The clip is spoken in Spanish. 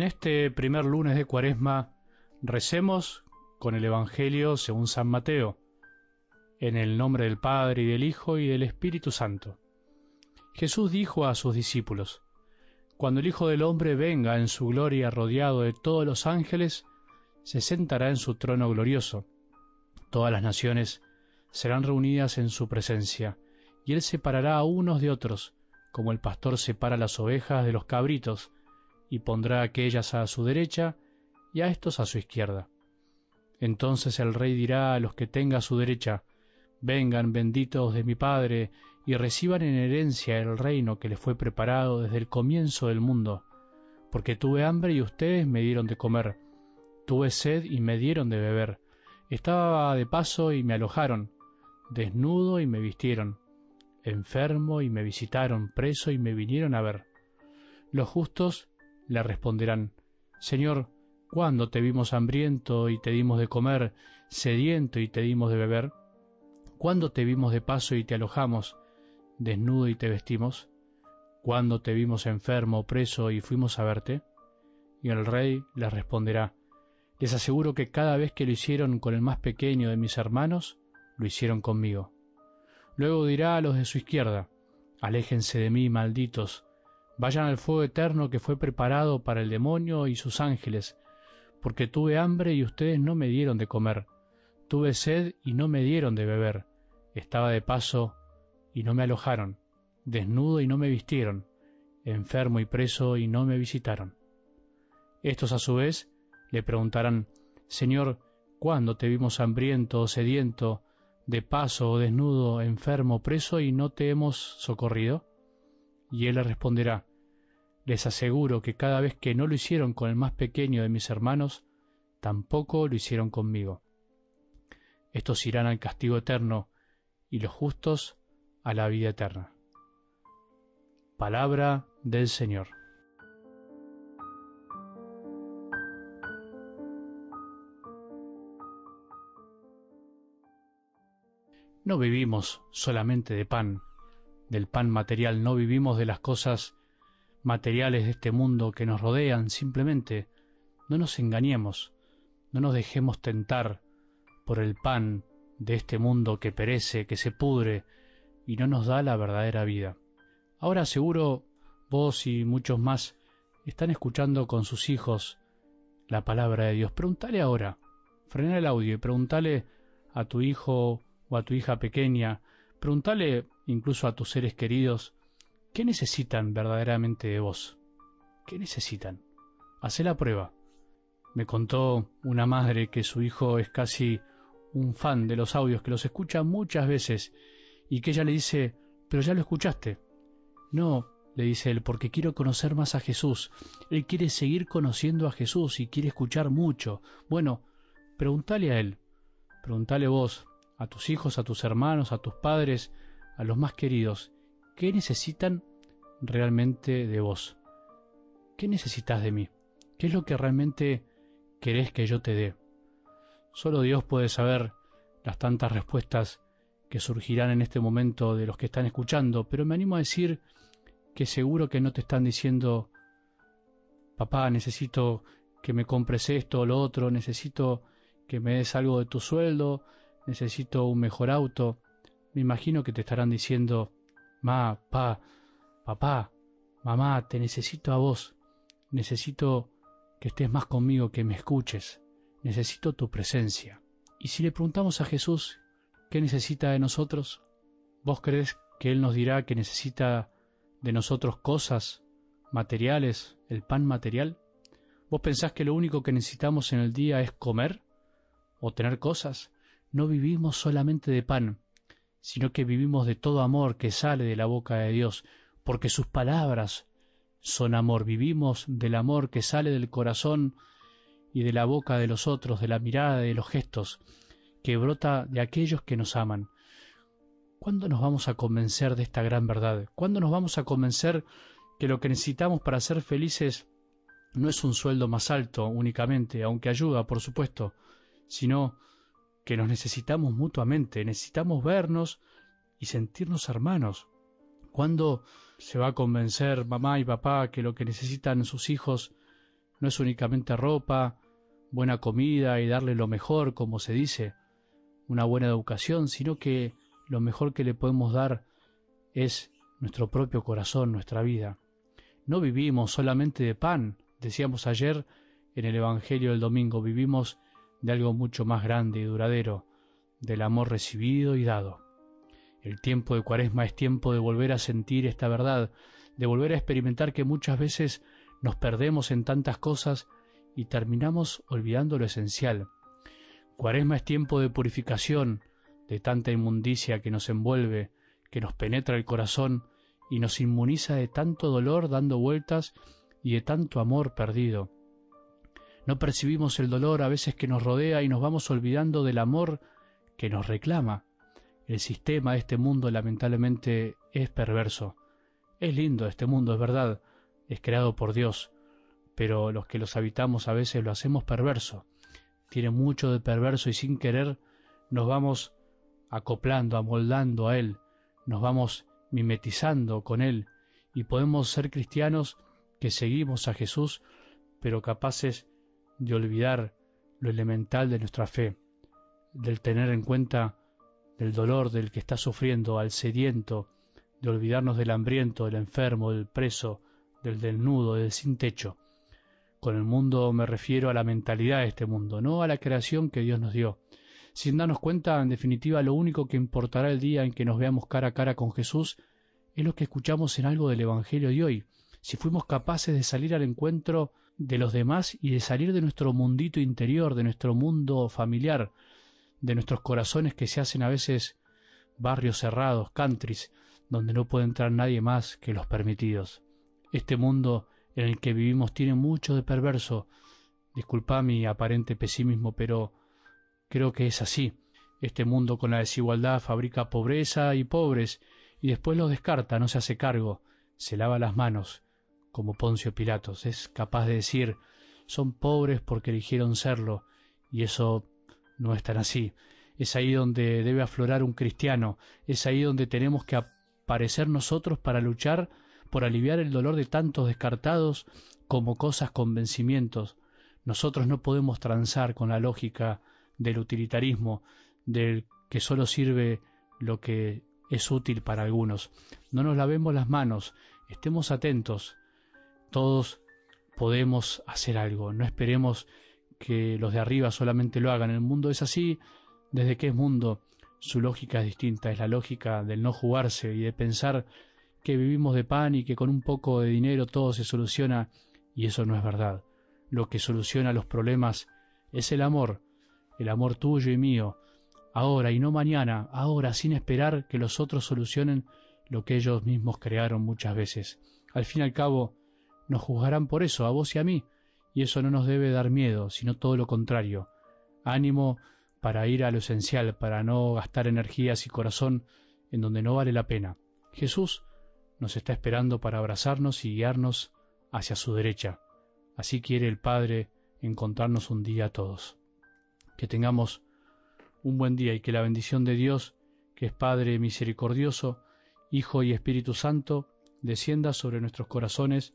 En este primer lunes de Cuaresma recemos con el Evangelio según San Mateo, en el nombre del Padre y del Hijo y del Espíritu Santo. Jesús dijo a sus discípulos, Cuando el Hijo del Hombre venga en su gloria rodeado de todos los ángeles, se sentará en su trono glorioso. Todas las naciones serán reunidas en su presencia, y él separará a unos de otros, como el pastor separa las ovejas de los cabritos, y pondrá aquellas a su derecha y a estos a su izquierda. Entonces el rey dirá a los que tenga a su derecha, Vengan benditos de mi Padre, y reciban en herencia el reino que les fue preparado desde el comienzo del mundo, porque tuve hambre y ustedes me dieron de comer, tuve sed y me dieron de beber, estaba de paso y me alojaron, desnudo y me vistieron, enfermo y me visitaron, preso y me vinieron a ver. Los justos le responderán, Señor, ¿cuándo te vimos hambriento y te dimos de comer, sediento y te dimos de beber? ¿Cuándo te vimos de paso y te alojamos, desnudo y te vestimos? ¿Cuándo te vimos enfermo, preso y fuimos a verte? Y el rey les responderá, Les aseguro que cada vez que lo hicieron con el más pequeño de mis hermanos, lo hicieron conmigo. Luego dirá a los de su izquierda, Aléjense de mí, malditos, Vayan al fuego eterno que fue preparado para el demonio y sus ángeles, porque tuve hambre y ustedes no me dieron de comer, tuve sed y no me dieron de beber, estaba de paso y no me alojaron, desnudo y no me vistieron, enfermo y preso y no me visitaron. Estos a su vez le preguntarán, Señor, ¿cuándo te vimos hambriento o sediento, de paso o desnudo, enfermo, preso y no te hemos socorrido? Y él le responderá, les aseguro que cada vez que no lo hicieron con el más pequeño de mis hermanos, tampoco lo hicieron conmigo. Estos irán al castigo eterno y los justos a la vida eterna. Palabra del Señor. No vivimos solamente de pan, del pan material, no vivimos de las cosas materiales de este mundo que nos rodean, simplemente no nos engañemos, no nos dejemos tentar por el pan de este mundo que perece, que se pudre y no nos da la verdadera vida. Ahora seguro vos y muchos más están escuchando con sus hijos la palabra de Dios. Pregúntale ahora, frena el audio y pregúntale a tu hijo o a tu hija pequeña, pregúntale incluso a tus seres queridos, ¿Qué necesitan verdaderamente de vos? ¿Qué necesitan? Hacé la prueba. Me contó una madre que su hijo es casi un fan de los audios, que los escucha muchas veces y que ella le dice, pero ya lo escuchaste. No, le dice él, porque quiero conocer más a Jesús. Él quiere seguir conociendo a Jesús y quiere escuchar mucho. Bueno, pregúntale a él, pregúntale vos, a tus hijos, a tus hermanos, a tus padres, a los más queridos, ¿Qué necesitan realmente de vos? ¿Qué necesitas de mí? ¿Qué es lo que realmente querés que yo te dé? Solo Dios puede saber las tantas respuestas que surgirán en este momento de los que están escuchando, pero me animo a decir que seguro que no te están diciendo, papá, necesito que me compres esto o lo otro, necesito que me des algo de tu sueldo, necesito un mejor auto. Me imagino que te estarán diciendo, Ma, pa, papá, mamá, te necesito a vos. Necesito que estés más conmigo, que me escuches. Necesito tu presencia. Y si le preguntamos a Jesús qué necesita de nosotros, ¿vos crees que Él nos dirá que necesita de nosotros cosas materiales, el pan material? ¿Vos pensás que lo único que necesitamos en el día es comer o tener cosas? No vivimos solamente de pan, sino que vivimos de todo amor que sale de la boca de Dios, porque sus palabras son amor, vivimos del amor que sale del corazón y de la boca de los otros, de la mirada, de los gestos, que brota de aquellos que nos aman. ¿Cuándo nos vamos a convencer de esta gran verdad? ¿Cuándo nos vamos a convencer que lo que necesitamos para ser felices no es un sueldo más alto únicamente, aunque ayuda, por supuesto, sino que nos necesitamos mutuamente, necesitamos vernos y sentirnos hermanos. ¿Cuándo se va a convencer mamá y papá que lo que necesitan sus hijos no es únicamente ropa, buena comida y darle lo mejor, como se dice, una buena educación, sino que lo mejor que le podemos dar es nuestro propio corazón, nuestra vida. No vivimos solamente de pan, decíamos ayer en el Evangelio del domingo, vivimos de algo mucho más grande y duradero, del amor recibido y dado. El tiempo de cuaresma es tiempo de volver a sentir esta verdad, de volver a experimentar que muchas veces nos perdemos en tantas cosas y terminamos olvidando lo esencial. Cuaresma es tiempo de purificación de tanta inmundicia que nos envuelve, que nos penetra el corazón y nos inmuniza de tanto dolor dando vueltas y de tanto amor perdido. No percibimos el dolor a veces que nos rodea y nos vamos olvidando del amor que nos reclama. El sistema de este mundo lamentablemente es perverso. Es lindo este mundo, es verdad, es creado por Dios, pero los que los habitamos a veces lo hacemos perverso. Tiene mucho de perverso y sin querer nos vamos acoplando, amoldando a Él, nos vamos mimetizando con Él y podemos ser cristianos que seguimos a Jesús, pero capaces de olvidar lo elemental de nuestra fe, del tener en cuenta del dolor del que está sufriendo, al sediento, de olvidarnos del hambriento, del enfermo, del preso, del desnudo, del sin techo. Con el mundo me refiero a la mentalidad de este mundo, no a la creación que Dios nos dio. Sin darnos cuenta, en definitiva, lo único que importará el día en que nos veamos cara a cara con Jesús es lo que escuchamos en algo del Evangelio de hoy. Si fuimos capaces de salir al encuentro de los demás y de salir de nuestro mundito interior, de nuestro mundo familiar, de nuestros corazones que se hacen a veces barrios cerrados, countries, donde no puede entrar nadie más que los permitidos. Este mundo en el que vivimos tiene mucho de perverso. Disculpa mi aparente pesimismo, pero creo que es así. Este mundo con la desigualdad fabrica pobreza y pobres, y después los descarta, no se hace cargo, se lava las manos, como Poncio Pilatos, es capaz de decir son pobres porque eligieron serlo, y eso no es tan así. Es ahí donde debe aflorar un cristiano, es ahí donde tenemos que aparecer nosotros para luchar por aliviar el dolor de tantos descartados como cosas con vencimientos. Nosotros no podemos transar con la lógica del utilitarismo, del que solo sirve lo que es útil para algunos. No nos lavemos las manos, estemos atentos. Todos podemos hacer algo, no esperemos que los de arriba solamente lo hagan. El mundo es así, desde que es mundo, su lógica es distinta, es la lógica del no jugarse y de pensar que vivimos de pan y que con un poco de dinero todo se soluciona, y eso no es verdad. Lo que soluciona los problemas es el amor, el amor tuyo y mío, ahora y no mañana, ahora sin esperar que los otros solucionen lo que ellos mismos crearon muchas veces. Al fin y al cabo, nos juzgarán por eso, a vos y a mí, y eso no nos debe dar miedo, sino todo lo contrario. Ánimo para ir a lo esencial, para no gastar energías y corazón en donde no vale la pena. Jesús nos está esperando para abrazarnos y guiarnos hacia su derecha. Así quiere el Padre encontrarnos un día a todos. Que tengamos un buen día y que la bendición de Dios, que es Padre misericordioso, Hijo y Espíritu Santo, descienda sobre nuestros corazones